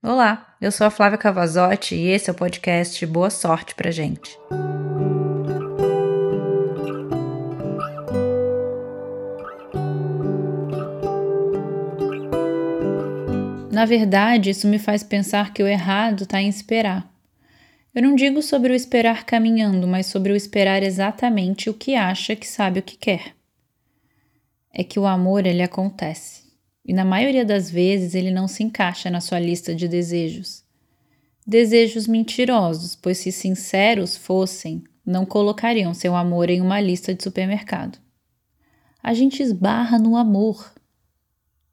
Olá, eu sou a Flávia Cavazotti e esse é o podcast Boa Sorte pra gente. Na verdade, isso me faz pensar que o errado está em esperar. Eu não digo sobre o esperar caminhando, mas sobre o esperar exatamente o que acha que sabe o que quer. É que o amor ele acontece. E na maioria das vezes ele não se encaixa na sua lista de desejos. Desejos mentirosos, pois se sinceros fossem, não colocariam seu amor em uma lista de supermercado. A gente esbarra no amor.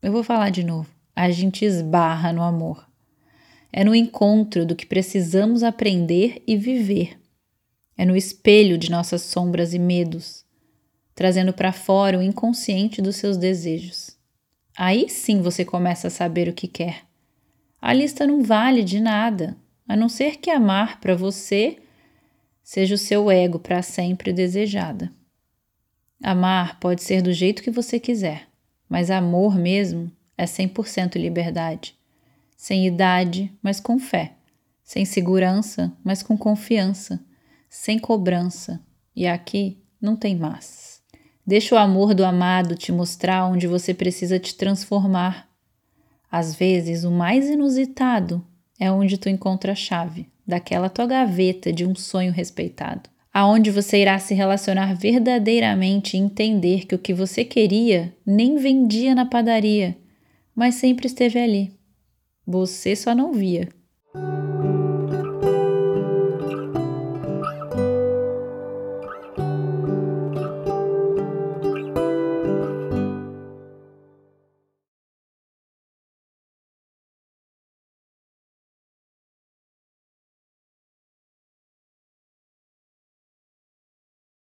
Eu vou falar de novo. A gente esbarra no amor. É no encontro do que precisamos aprender e viver. É no espelho de nossas sombras e medos, trazendo para fora o inconsciente dos seus desejos. Aí sim você começa a saber o que quer. A lista não vale de nada, a não ser que amar para você seja o seu ego para sempre desejada. Amar pode ser do jeito que você quiser, mas amor mesmo é 100% liberdade. Sem idade, mas com fé. Sem segurança, mas com confiança. Sem cobrança. E aqui não tem mais. Deixa o amor do amado te mostrar onde você precisa te transformar. Às vezes, o mais inusitado é onde tu encontra a chave daquela tua gaveta de um sonho respeitado, aonde você irá se relacionar verdadeiramente e entender que o que você queria nem vendia na padaria, mas sempre esteve ali. Você só não via.